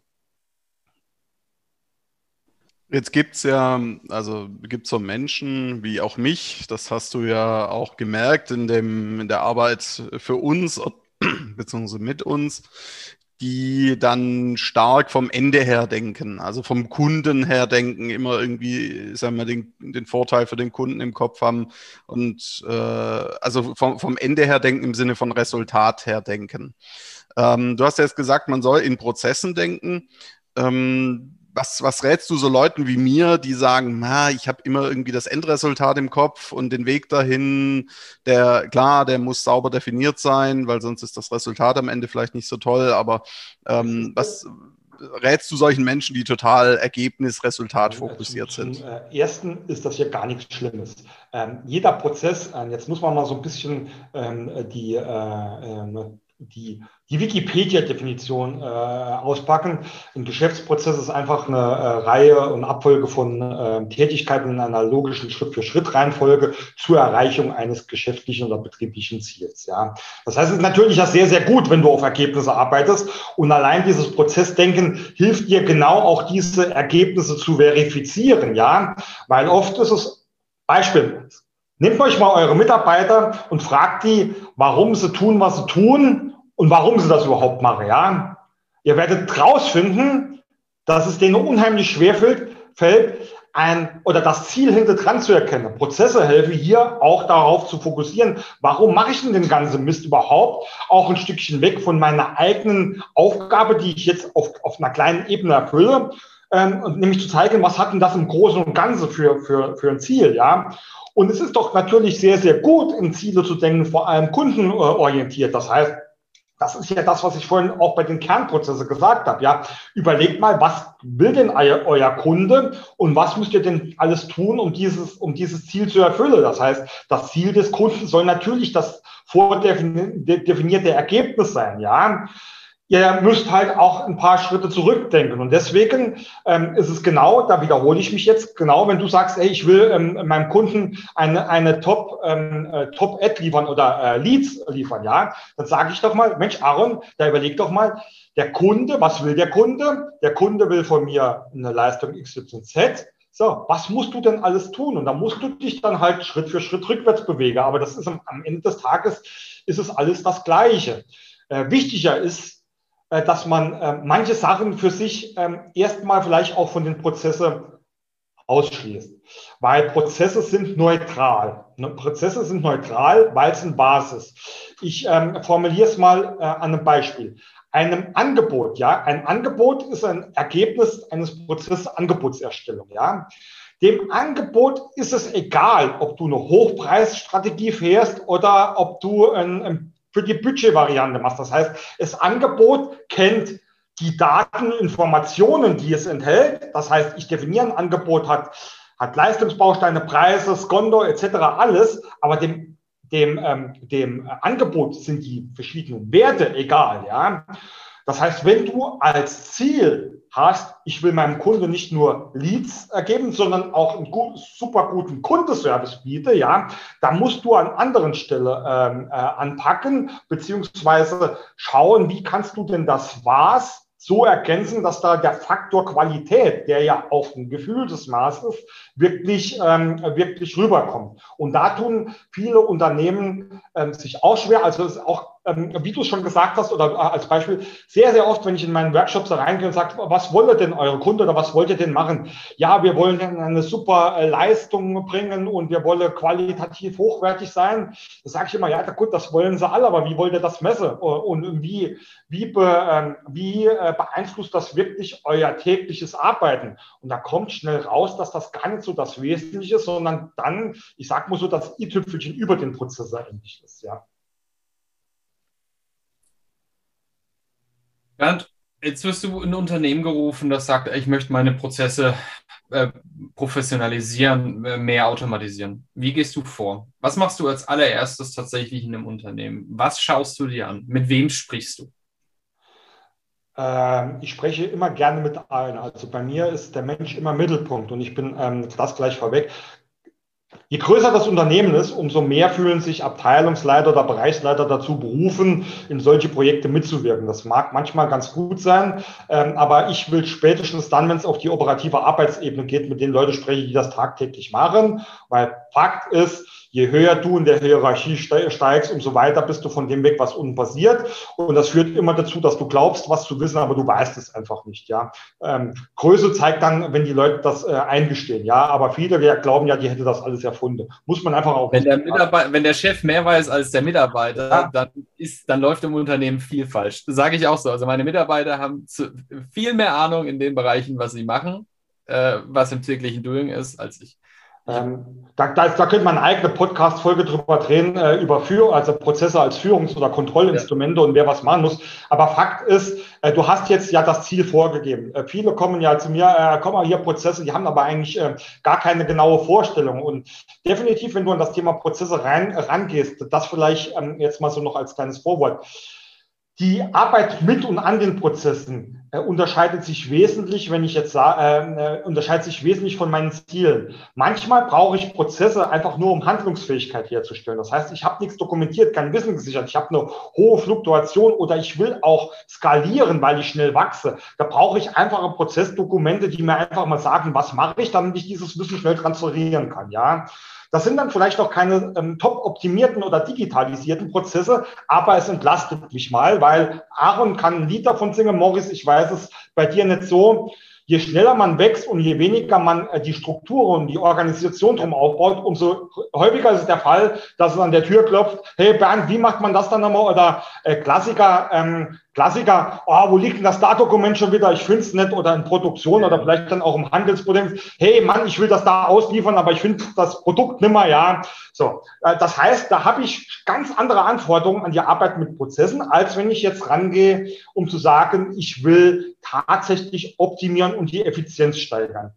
Jetzt gibt es ja, also gibt so Menschen wie auch mich, das hast du ja auch gemerkt in, dem, in der Arbeit für uns, beziehungsweise mit uns, die dann stark vom Ende her denken, also vom Kunden her denken, immer irgendwie, sagen wir, den, den Vorteil für den Kunden im Kopf haben und äh, also vom, vom Ende her denken im Sinne von Resultat her denken. Ähm, du hast ja jetzt gesagt, man soll in Prozessen denken. Ähm, was, was rätst du so Leuten wie mir, die sagen, na, ich habe immer irgendwie das Endresultat im Kopf und den Weg dahin, der, klar, der muss sauber definiert sein, weil sonst ist das Resultat am Ende vielleicht nicht so toll, aber ähm, was rätst du solchen Menschen, die total Ergebnis, Resultat fokussiert sind? Zum äh, Ersten ist das hier gar nichts Schlimmes. Ähm, jeder Prozess, äh, jetzt muss man mal so ein bisschen ähm, die, äh, ähm, die, die Wikipedia-Definition äh, auspacken. Ein Geschäftsprozess ist einfach eine äh, Reihe und Abfolge von äh, Tätigkeiten in einer logischen Schritt-für-Schritt-Reihenfolge zur Erreichung eines geschäftlichen oder betrieblichen Ziels. Ja. Das heißt, es ist natürlich ja sehr, sehr gut, wenn du auf Ergebnisse arbeitest. Und allein dieses Prozessdenken hilft dir genau auch diese Ergebnisse zu verifizieren. Ja, weil oft ist es Beispiel, Nehmt euch mal eure Mitarbeiter und fragt die, warum sie tun, was sie tun und warum sie das überhaupt machen. Ja? Ihr werdet rausfinden, dass es denen unheimlich schwer fällt, ein oder das Ziel hinter dran zu erkennen. Prozesse helfen hier auch darauf zu fokussieren, warum mache ich denn den ganzen Mist überhaupt? Auch ein Stückchen weg von meiner eigenen Aufgabe, die ich jetzt auf, auf einer kleinen Ebene erfülle, ähm, und nämlich zu zeigen, was hat denn das im Großen und Ganzen für, für, für ein Ziel, ja? Und es ist doch natürlich sehr, sehr gut, in Ziele zu denken, vor allem kundenorientiert. Das heißt, das ist ja das, was ich vorhin auch bei den Kernprozessen gesagt habe. Ja, überlegt mal, was will denn euer Kunde und was müsst ihr denn alles tun, um dieses, um dieses Ziel zu erfüllen? Das heißt, das Ziel des Kunden soll natürlich das vordefinierte Ergebnis sein. Ja, ihr müsst halt auch ein paar Schritte zurückdenken. Und deswegen ähm, ist es genau, da wiederhole ich mich jetzt, genau, wenn du sagst, ey, ich will ähm, meinem Kunden eine, eine Top, ähm, äh, Top-Ad liefern oder äh, Leads liefern, ja, dann sage ich doch mal, Mensch, Aaron, da überleg doch mal, der Kunde, was will der Kunde? Der Kunde will von mir eine Leistung XYZ. So, was musst du denn alles tun? Und da musst du dich dann halt Schritt für Schritt rückwärts bewegen. Aber das ist am, am Ende des Tages, ist es alles das Gleiche. Äh, wichtiger ist, dass man äh, manche Sachen für sich ähm, erstmal vielleicht auch von den Prozessen ausschließt. Weil Prozesse sind neutral. Ne, Prozesse sind neutral, weil es eine Basis. Ich ähm, formuliere es mal äh, an einem Beispiel. Einem Angebot, ja, ein Angebot ist ein Ergebnis eines Prozesses Angebotserstellung, ja. Dem Angebot ist es egal, ob du eine Hochpreisstrategie fährst oder ob du ein, ein für die Budgetvariante machst. Das heißt, das Angebot kennt die Daten, Informationen, die es enthält. Das heißt, ich definiere ein Angebot, hat, hat Leistungsbausteine, Preise, Skondo etc. alles, aber dem, dem, ähm, dem Angebot sind die verschiedenen Werte egal. Ja? Das heißt, wenn du als Ziel hast, ich will meinem Kunden nicht nur Leads ergeben, sondern auch einen gut, super guten Kundenservice biete, ja, da musst du an anderen Stelle ähm, äh, anpacken, beziehungsweise schauen, wie kannst du denn das Was so ergänzen, dass da der Faktor Qualität, der ja auch ein Gefühl des Maßes, wirklich, ähm, wirklich rüberkommt. Und da tun viele Unternehmen ähm, sich auch schwer. Also es ist auch wie du es schon gesagt hast, oder äh, als Beispiel, sehr, sehr oft, wenn ich in meinen Workshops reingehe und sage, was wollt denn eure Kunde oder was wollt ihr denn machen? Ja, wir wollen eine super äh, Leistung bringen und wir wollen qualitativ hochwertig sein. Da sage ich immer, ja, gut, das wollen sie alle, aber wie wollt ihr das messen? Und wie, wie, be, ähm, wie äh, beeinflusst das wirklich euer tägliches Arbeiten? Und da kommt schnell raus, dass das gar nicht so das Wesentliche ist, sondern dann, ich sage mal so, das i-Tüpfelchen über den Prozessor endlich ist, ja. Bernd, jetzt wirst du in ein Unternehmen gerufen, das sagt, ich möchte meine Prozesse äh, professionalisieren, äh, mehr automatisieren. Wie gehst du vor? Was machst du als allererstes tatsächlich in einem Unternehmen? Was schaust du dir an? Mit wem sprichst du? Ähm, ich spreche immer gerne mit allen. Also bei mir ist der Mensch immer Mittelpunkt und ich bin ähm, das gleich vorweg Je größer das Unternehmen ist, umso mehr fühlen sich Abteilungsleiter oder Bereichsleiter dazu berufen, in solche Projekte mitzuwirken. Das mag manchmal ganz gut sein, ähm, aber ich will spätestens dann, wenn es auf die operative Arbeitsebene geht, mit den Leuten sprechen, die das tagtäglich machen, weil Fakt ist, je höher du in der Hierarchie steigst, umso weiter bist du von dem weg, was unten passiert. Und das führt immer dazu, dass du glaubst, was zu wissen, aber du weißt es einfach nicht. Ja, ähm, Größe zeigt dann, wenn die Leute das äh, eingestehen. Ja, aber viele glauben ja, die hätte das alles erfunden. Muss man einfach auch. Wenn der, Mitarbeiter, wenn der Chef mehr weiß als der Mitarbeiter, ja. dann ist, dann läuft im Unternehmen viel falsch. Das sage ich auch so. Also meine Mitarbeiter haben zu, viel mehr Ahnung in den Bereichen, was sie machen, äh, was im täglichen Doing ist, als ich. Ähm, da, da, da, könnte man eine eigene Podcast-Folge drüber drehen, äh, über Führ also Prozesse als Führungs- oder Kontrollinstrumente ja. und wer was machen muss. Aber Fakt ist, äh, du hast jetzt ja das Ziel vorgegeben. Äh, viele kommen ja zu mir, äh, komm mal hier Prozesse, die haben aber eigentlich äh, gar keine genaue Vorstellung. Und definitiv, wenn du an das Thema Prozesse rein, rangehst, das vielleicht ähm, jetzt mal so noch als kleines Vorwort die Arbeit mit und an den Prozessen unterscheidet sich wesentlich, wenn ich jetzt sage, äh, äh, unterscheidet sich wesentlich von meinen Zielen. Manchmal brauche ich Prozesse einfach nur, um Handlungsfähigkeit herzustellen. Das heißt, ich habe nichts dokumentiert, kein Wissen gesichert, ich habe eine hohe Fluktuation oder ich will auch skalieren, weil ich schnell wachse. Da brauche ich einfache Prozessdokumente, die mir einfach mal sagen, was mache ich, damit ich dieses Wissen schnell transferieren kann. Ja. Das sind dann vielleicht noch keine ähm, top optimierten oder digitalisierten Prozesse, aber es entlastet mich mal, weil Aaron kann ein Lied davon singen, Morris, ich weiß es bei dir nicht so je schneller man wächst und je weniger man äh, die Struktur und die Organisation drum aufbaut, umso häufiger ist es der Fall, dass es an der Tür klopft, hey Bernd, wie macht man das dann nochmal? Oder äh, Klassiker, ähm, Klassiker, oh, wo liegt denn das Datendokument schon wieder? Ich finde es nicht. Oder in Produktion oder vielleicht dann auch im Handelsprodukt. Hey Mann, ich will das da ausliefern, aber ich finde das Produkt nimmer, ja. So, äh, das heißt, da habe ich ganz andere Anforderungen an die Arbeit mit Prozessen, als wenn ich jetzt rangehe, um zu sagen, ich will tatsächlich optimieren und die Effizienz steigern.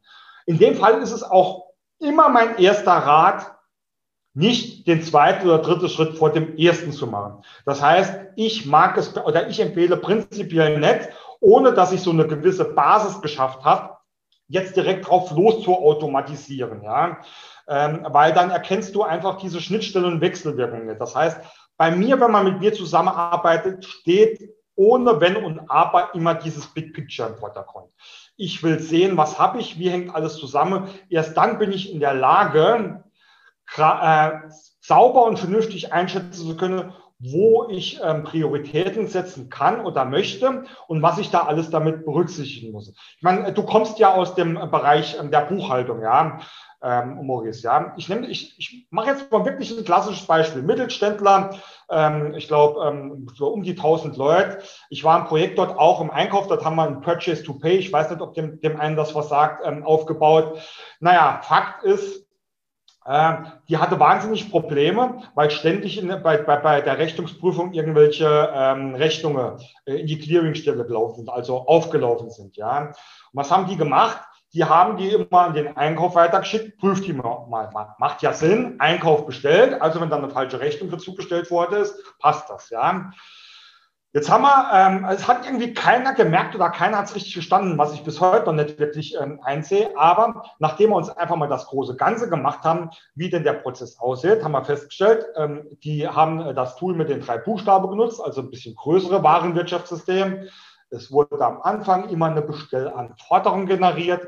In dem Fall ist es auch immer mein erster Rat, nicht den zweiten oder dritten Schritt vor dem ersten zu machen. Das heißt, ich mag es oder ich empfehle prinzipiell nicht, ohne dass ich so eine gewisse Basis geschafft habe, jetzt direkt drauf los zu automatisieren, ja, ähm, weil dann erkennst du einfach diese Schnittstellen und Wechselwirkungen nicht. Das heißt, bei mir, wenn man mit mir zusammenarbeitet, steht ohne Wenn und Aber immer dieses Big Picture im Vordergrund. Ich will sehen, was habe ich, wie hängt alles zusammen. Erst dann bin ich in der Lage, äh, sauber und vernünftig einschätzen zu können, wo ich ähm, Prioritäten setzen kann oder möchte und was ich da alles damit berücksichtigen muss. Ich meine, du kommst ja aus dem Bereich ähm, der Buchhaltung, ja, ähm, Maurice, ja. Ich nehme, ich, ich mache jetzt mal wirklich ein klassisches Beispiel. Mittelständler, ähm, ich glaube, ähm, so um die 1000 Leute. Ich war im Projekt dort auch im Einkauf, dort haben wir ein Purchase to Pay, ich weiß nicht, ob dem, dem einen das was sagt, ähm, aufgebaut. Naja, Fakt ist, die hatte wahnsinnig Probleme, weil ständig in, bei, bei, bei der Rechnungsprüfung irgendwelche ähm, Rechnungen äh, in die Clearingstelle gelaufen sind, also aufgelaufen sind. Ja. Und was haben die gemacht? Die haben die immer an den Einkauf weitergeschickt, prüft die mal. Macht ja Sinn, Einkauf bestellt, also wenn dann eine falsche Rechnung dazu gestellt worden ist, passt das. Ja. Jetzt haben wir, ähm, es hat irgendwie keiner gemerkt oder keiner hat es richtig verstanden, was ich bis heute noch nicht wirklich ähm, einsehe. Aber nachdem wir uns einfach mal das große Ganze gemacht haben, wie denn der Prozess aussieht, haben wir festgestellt, ähm, die haben äh, das Tool mit den drei Buchstaben genutzt, also ein bisschen größere Warenwirtschaftssystem. Es wurde am Anfang immer eine Bestellanforderung generiert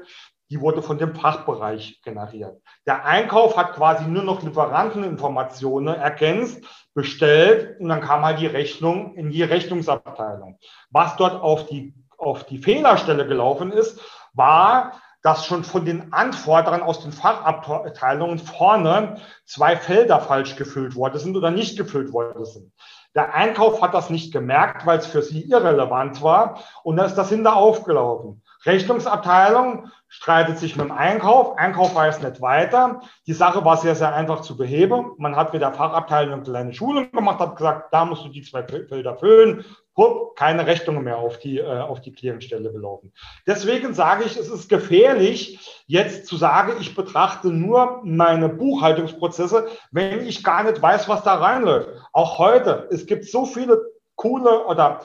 die wurde von dem Fachbereich generiert. Der Einkauf hat quasi nur noch Lieferanteninformationen ergänzt, bestellt und dann kam halt die Rechnung in die Rechnungsabteilung. Was dort auf die, auf die Fehlerstelle gelaufen ist, war, dass schon von den Anforderern aus den Fachabteilungen vorne zwei Felder falsch gefüllt worden sind oder nicht gefüllt worden sind. Der Einkauf hat das nicht gemerkt, weil es für sie irrelevant war und dann ist das hinter aufgelaufen. Rechnungsabteilung streitet sich mit dem Einkauf. Einkauf weiß nicht weiter. Die Sache war sehr, sehr einfach zu beheben. Man hat mit der Fachabteilung eine kleine Schulung gemacht, hat gesagt, da musst du die zwei Felder füllen. Pupp, keine Rechnungen mehr auf die, äh, auf die Clearingstelle gelaufen. Deswegen sage ich, es ist gefährlich, jetzt zu sagen, ich betrachte nur meine Buchhaltungsprozesse, wenn ich gar nicht weiß, was da reinläuft. Auch heute, es gibt so viele coole oder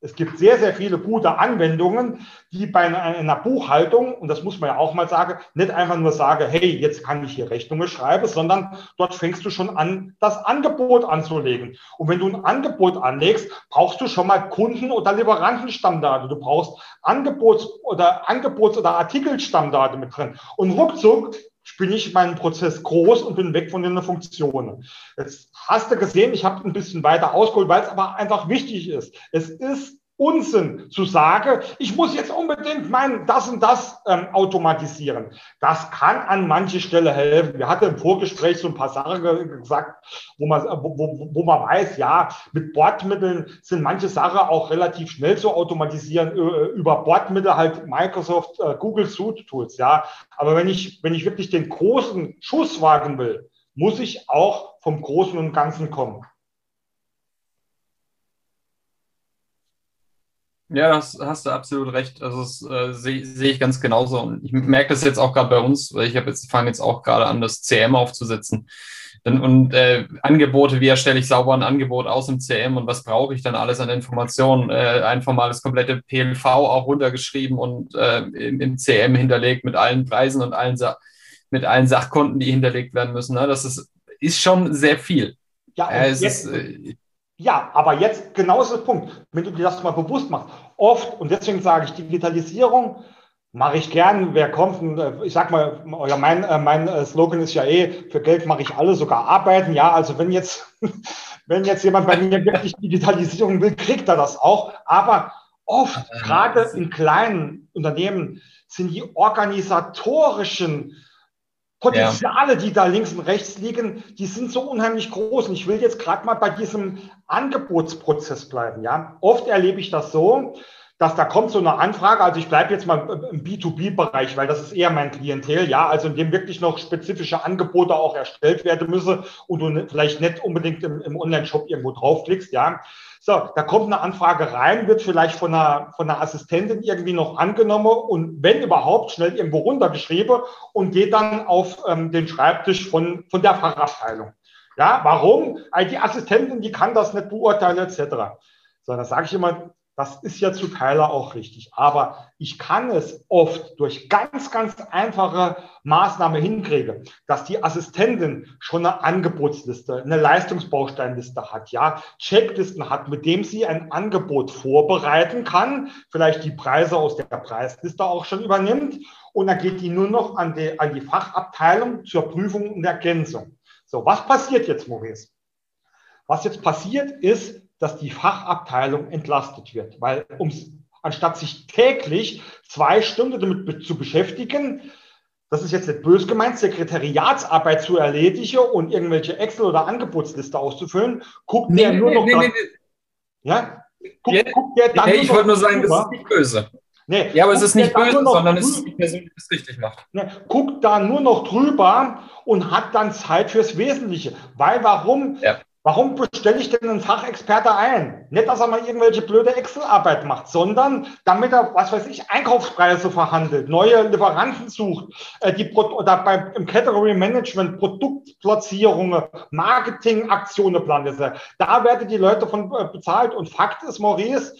Es gibt sehr, sehr viele gute Anwendungen, die bei einer Buchhaltung, und das muss man ja auch mal sagen, nicht einfach nur sagen, hey, jetzt kann ich hier Rechnungen schreiben, sondern dort fängst du schon an, das Angebot anzulegen. Und wenn du ein Angebot anlegst, brauchst du schon mal Kunden- oder Lieferantenstammdaten. Du brauchst Angebots- oder Angebots- oder Artikelstammdaten mit drin. Und ruckzuck spinne ich meinen Prozess groß und bin weg von den Funktionen. Jetzt hast du gesehen, ich habe ein bisschen weiter ausgeholt, weil es aber einfach wichtig ist. Es ist Unsinn zu sagen, ich muss jetzt unbedingt mein das und das ähm, automatisieren. Das kann an manche Stelle helfen. Wir hatten im Vorgespräch so ein paar Sachen gesagt, wo man, wo, wo, wo man weiß, ja, mit Bordmitteln sind manche Sachen auch relativ schnell zu automatisieren, äh, über Bordmittel halt Microsoft, äh, Google Suite Tools, ja. Aber wenn ich, wenn ich wirklich den großen Schuss wagen will, muss ich auch vom Großen und Ganzen kommen. Ja, das hast du absolut recht. Also das äh, sehe seh ich ganz genauso. Und ich merke das jetzt auch gerade bei uns, weil ich habe jetzt fange jetzt auch gerade an, das CM aufzusetzen. Dann, und äh, Angebote, wie erstelle ich sauber ein Angebot aus dem CM und was brauche ich dann alles an Informationen? Äh, einfach mal das komplette PLV auch runtergeschrieben und äh, im, im, CM hinterlegt mit allen Preisen und allen mit allen Sachkonten, die hinterlegt werden müssen. Ne? Das ist, ist schon sehr viel. Ja, es jetzt, ist, äh, ja, aber jetzt genau ist der Punkt, wenn du dir das mal bewusst machst. Oft, und deswegen sage ich, Digitalisierung mache ich gern. Wer kommt, äh, ich sag mal, oder mein, äh, mein äh, Slogan ist ja eh, für Geld mache ich alles, sogar arbeiten. Ja, also wenn jetzt, wenn jetzt jemand bei mir wirklich Digitalisierung will, kriegt er das auch. Aber oft, gerade in kleinen Unternehmen, sind die organisatorischen Potenziale, ja. die da links und rechts liegen, die sind so unheimlich groß. Und ich will jetzt gerade mal bei diesem Angebotsprozess bleiben. Ja, oft erlebe ich das so, dass da kommt so eine Anfrage. Also ich bleibe jetzt mal im B2B-Bereich, weil das ist eher mein Klientel. Ja, also in dem wirklich noch spezifische Angebote auch erstellt werden müssen und du vielleicht nicht unbedingt im, im Online-Shop irgendwo draufklickst. Ja, so, da kommt eine Anfrage rein, wird vielleicht von einer, von einer Assistentin irgendwie noch angenommen und wenn überhaupt schnell irgendwo runtergeschrieben und geht dann auf ähm, den Schreibtisch von, von der Fachabteilung. Ja, warum? Die Assistentin, die kann das nicht beurteilen, etc. So, da sage ich immer, das ist ja zu Teiler auch richtig. Aber ich kann es oft durch ganz, ganz einfache Maßnahmen hinkriegen, dass die Assistentin schon eine Angebotsliste, eine Leistungsbausteinliste hat, ja, Checklisten hat, mit dem sie ein Angebot vorbereiten kann, vielleicht die Preise aus der Preisliste auch schon übernimmt. Und dann geht die nur noch an die, an die Fachabteilung zur Prüfung und Ergänzung. So, was passiert jetzt, Maurice? Was jetzt passiert ist, dass die Fachabteilung entlastet wird. Weil ums, anstatt sich täglich zwei Stunden damit zu beschäftigen, das ist jetzt nicht böse gemeint, Sekretariatsarbeit zu erledigen und irgendwelche Excel- oder Angebotsliste auszufüllen, guckt nee, der nur nee, noch. Nee, nee, ja? Guck, ja, guckt der dann nee, ich wollte nur sagen, drüber. das ist nicht böse. Nee, ja, aber es ist nicht böse, sondern es ist die Person, die es richtig macht. Ne, guckt da nur noch drüber und hat dann Zeit fürs Wesentliche. Weil warum? Ja. Warum bestelle ich denn einen Fachexperte ein? Nicht, dass er mal irgendwelche blöde Excel-Arbeit macht, sondern damit er, was weiß ich, Einkaufspreise verhandelt, neue Lieferanten sucht, äh, die Pro oder bei, im Category Management Produktplatzierungen, Marketingaktionen plant. Da werden die Leute von äh, bezahlt. Und Fakt ist, Maurice,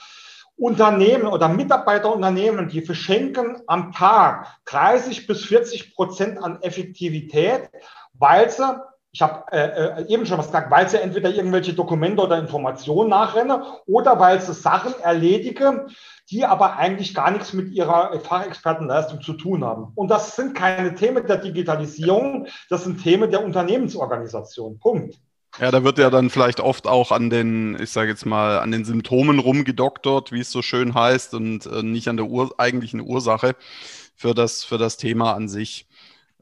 Unternehmen oder Mitarbeiterunternehmen, die verschenken am Tag 30 bis 40 Prozent an Effektivität, weil sie ich habe äh, äh, eben schon was gesagt, weil sie entweder irgendwelche Dokumente oder Informationen nachrennen oder weil sie Sachen erledige, die aber eigentlich gar nichts mit ihrer Fachexpertenleistung zu tun haben. Und das sind keine Themen der Digitalisierung, das sind Themen der Unternehmensorganisation. Punkt. Ja, da wird ja dann vielleicht oft auch an den, ich sage jetzt mal, an den Symptomen rumgedoktert, wie es so schön heißt, und äh, nicht an der Ur eigentlichen Ursache für das, für das Thema an sich.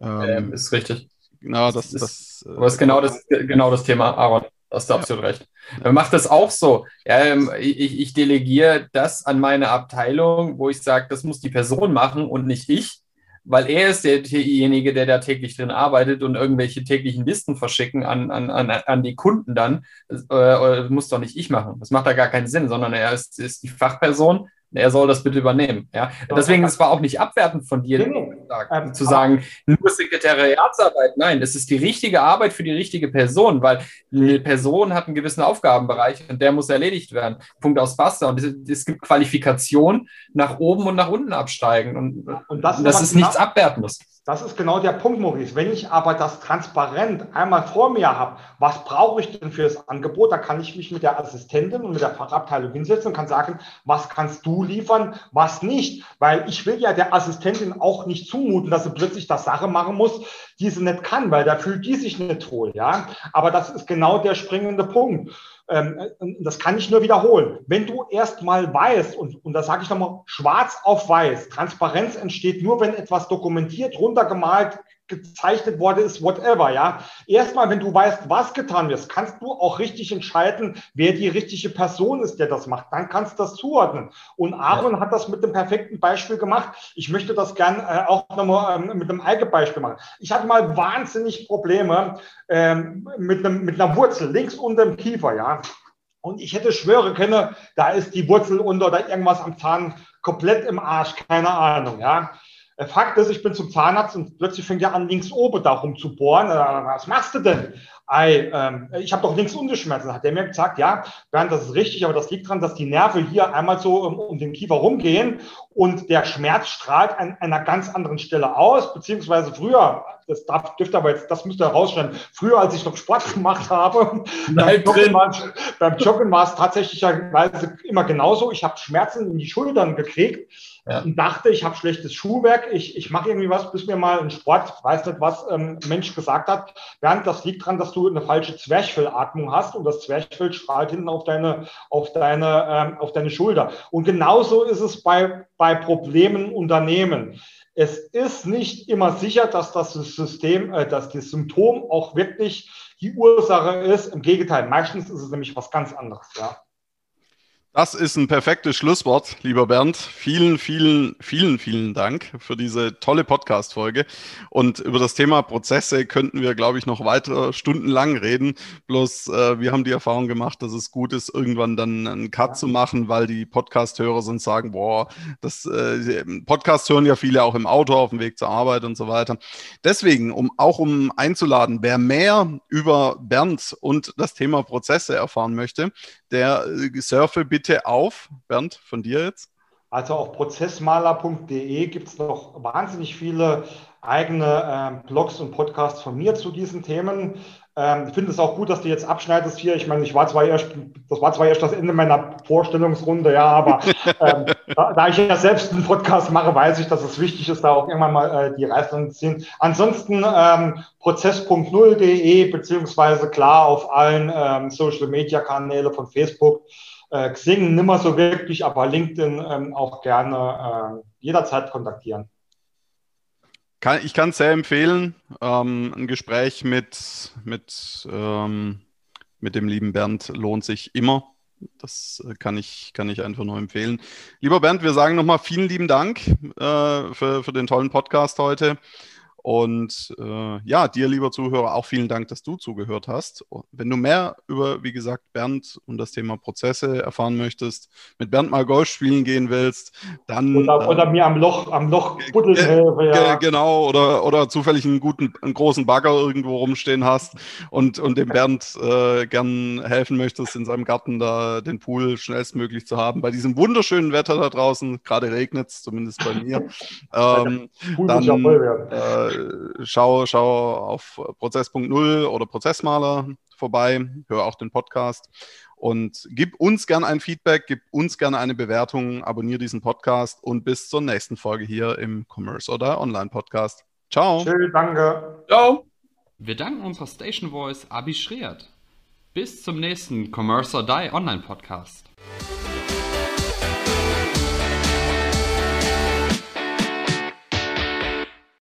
Ähm, ähm, ist richtig. Genau, das, das, das, das ist genau das, genau das Thema, Aaron. Da hast du ja. absolut recht. Man macht das auch so. Ähm, ich, ich delegiere das an meine Abteilung, wo ich sage, das muss die Person machen und nicht ich, weil er ist derjenige, der da täglich drin arbeitet und irgendwelche täglichen Listen verschicken an, an, an, an die Kunden dann. Das äh, muss doch nicht ich machen. Das macht da gar keinen Sinn, sondern er ist, ist die Fachperson, er soll das bitte übernehmen. Ja? Deswegen, es war auch nicht abwertend von dir. Nee, ähm, zu sagen, nur Sekretariatsarbeit. Nein, das ist die richtige Arbeit für die richtige Person, weil eine Person hat einen gewissen Aufgabenbereich und der muss erledigt werden. Punkt aus Basta. Und es, es gibt Qualifikation nach oben und nach unten absteigen. Und, und das, das ist nichts Abwertendes. Das ist genau der Punkt, Maurice. Wenn ich aber das transparent einmal vor mir habe, was brauche ich denn für das Angebot, dann kann ich mich mit der Assistentin und mit der Fachabteilung hinsetzen und kann sagen, was kannst du liefern, was nicht. Weil ich will ja der Assistentin auch nicht zumuten, dass sie plötzlich das Sache machen muss, die sie nicht kann, weil da fühlt die sich nicht wohl. Ja? Aber das ist genau der springende Punkt. Ähm, das kann ich nur wiederholen. Wenn du erst mal weißt, und, und da sage ich nochmal, schwarz auf weiß, Transparenz entsteht nur, wenn etwas dokumentiert, runtergemalt, gezeichnet worden ist, whatever, ja. Erstmal, wenn du weißt, was getan wird, kannst du auch richtig entscheiden, wer die richtige Person ist, der das macht. Dann kannst du das zuordnen. Und Aaron ja. hat das mit dem perfekten Beispiel gemacht. Ich möchte das gern äh, auch nochmal ähm, mit einem Eigenbeispiel machen. Ich hatte mal wahnsinnig Probleme ähm, mit, einem, mit einer Wurzel links unter dem Kiefer, ja. Und ich hätte schwöre können, da ist die Wurzel unter oder irgendwas am Zahn komplett im Arsch, keine Ahnung, ja. Äh, Fakt ist, ich bin zum Zahnarzt und plötzlich fängt er an, links oben darum zu bohren. Äh, was machst du denn? Ei, ähm, ich habe doch links unten Schmerzen. Hat der mir gesagt, ja, Bernd, das ist richtig, aber das liegt daran, dass die Nerven hier einmal so um, um den Kiefer rumgehen und der Schmerz strahlt an einer ganz anderen Stelle aus, beziehungsweise früher, das darf, dürfte aber jetzt, das müsst ihr herausstellen, früher, als ich noch Sport gemacht habe, beim Joggen, war, beim Joggen war es tatsächlich immer genauso. Ich habe Schmerzen in die Schultern gekriegt ja. und dachte, ich habe schlechtes Schuhwerk, ich, ich mache irgendwie was, bis mir mal ein Sport, weiß nicht was, ähm, Mensch gesagt hat, Bernd, das liegt daran, dass du eine falsche Zwerchfellatmung hast und das Zwerchfell strahlt hinten auf deine, auf deine, ähm, auf deine Schulter. Und genauso ist es bei, bei Problemen Unternehmen. Es ist nicht immer sicher, dass das System, äh, dass das Symptom auch wirklich die Ursache ist. Im Gegenteil, meistens ist es nämlich was ganz anderes. Ja. Das ist ein perfektes Schlusswort, lieber Bernd. Vielen, vielen, vielen, vielen Dank für diese tolle Podcast-Folge. Und über das Thema Prozesse könnten wir, glaube ich, noch weitere stundenlang reden. Bloß äh, wir haben die Erfahrung gemacht, dass es gut ist, irgendwann dann einen Cut zu machen, weil die Podcast-Hörer sind sagen, boah, das äh, Podcast hören ja viele auch im Auto auf dem Weg zur Arbeit und so weiter. Deswegen, um auch um einzuladen, wer mehr über Bernd und das Thema Prozesse erfahren möchte, der äh, surfe bitte auf, Bernd, von dir jetzt. Also auf prozessmaler.de gibt es noch wahnsinnig viele eigene ähm, Blogs und Podcasts von mir zu diesen Themen. Ähm, ich finde es auch gut, dass du jetzt abschneidest hier. Ich meine, ich war zwar erst, das war zwar erst das Ende meiner Vorstellungsrunde, ja, aber ähm, da, da, ich ja selbst einen Podcast mache, weiß ich, dass es wichtig ist, da auch irgendwann mal äh, die Reißleine zu ziehen. Ansonsten ähm, prozess.0.de beziehungsweise klar auf allen ähm, Social Media Kanäle von Facebook, äh, Xing nimmer so wirklich, aber LinkedIn ähm, auch gerne äh, jederzeit kontaktieren. Kann, ich kann es sehr empfehlen. Ähm, ein Gespräch mit, mit, ähm, mit dem lieben Bernd lohnt sich immer. Das äh, kann ich, kann ich einfach nur empfehlen. Lieber Bernd, wir sagen nochmal vielen lieben Dank äh, für, für den tollen Podcast heute. Und äh, ja, dir, lieber Zuhörer, auch vielen Dank, dass du zugehört hast. Wenn du mehr über, wie gesagt, Bernd und das Thema Prozesse erfahren möchtest, mit Bernd mal Golf spielen gehen willst, dann. Oder, äh, oder mir am Loch, am Loch buddeln helfe, ja. Genau, oder, oder zufällig einen guten, einen großen Bagger irgendwo rumstehen hast und, und dem Bernd äh, gern helfen möchtest, in seinem Garten da den Pool schnellstmöglich zu haben. Bei diesem wunderschönen Wetter da draußen, gerade regnet es, zumindest bei mir. ähm, dann. Äh, schau, schau auf Prozess.0 oder Prozessmaler vorbei, hör auch den Podcast und gib uns gerne ein Feedback, gib uns gerne eine Bewertung, abonniere diesen Podcast und bis zur nächsten Folge hier im Commerce oder Online Podcast. Ciao. Schön, danke. Ciao. Wir danken unserer Station Voice Abi Schreert. Bis zum nächsten Commerce or Die Online Podcast.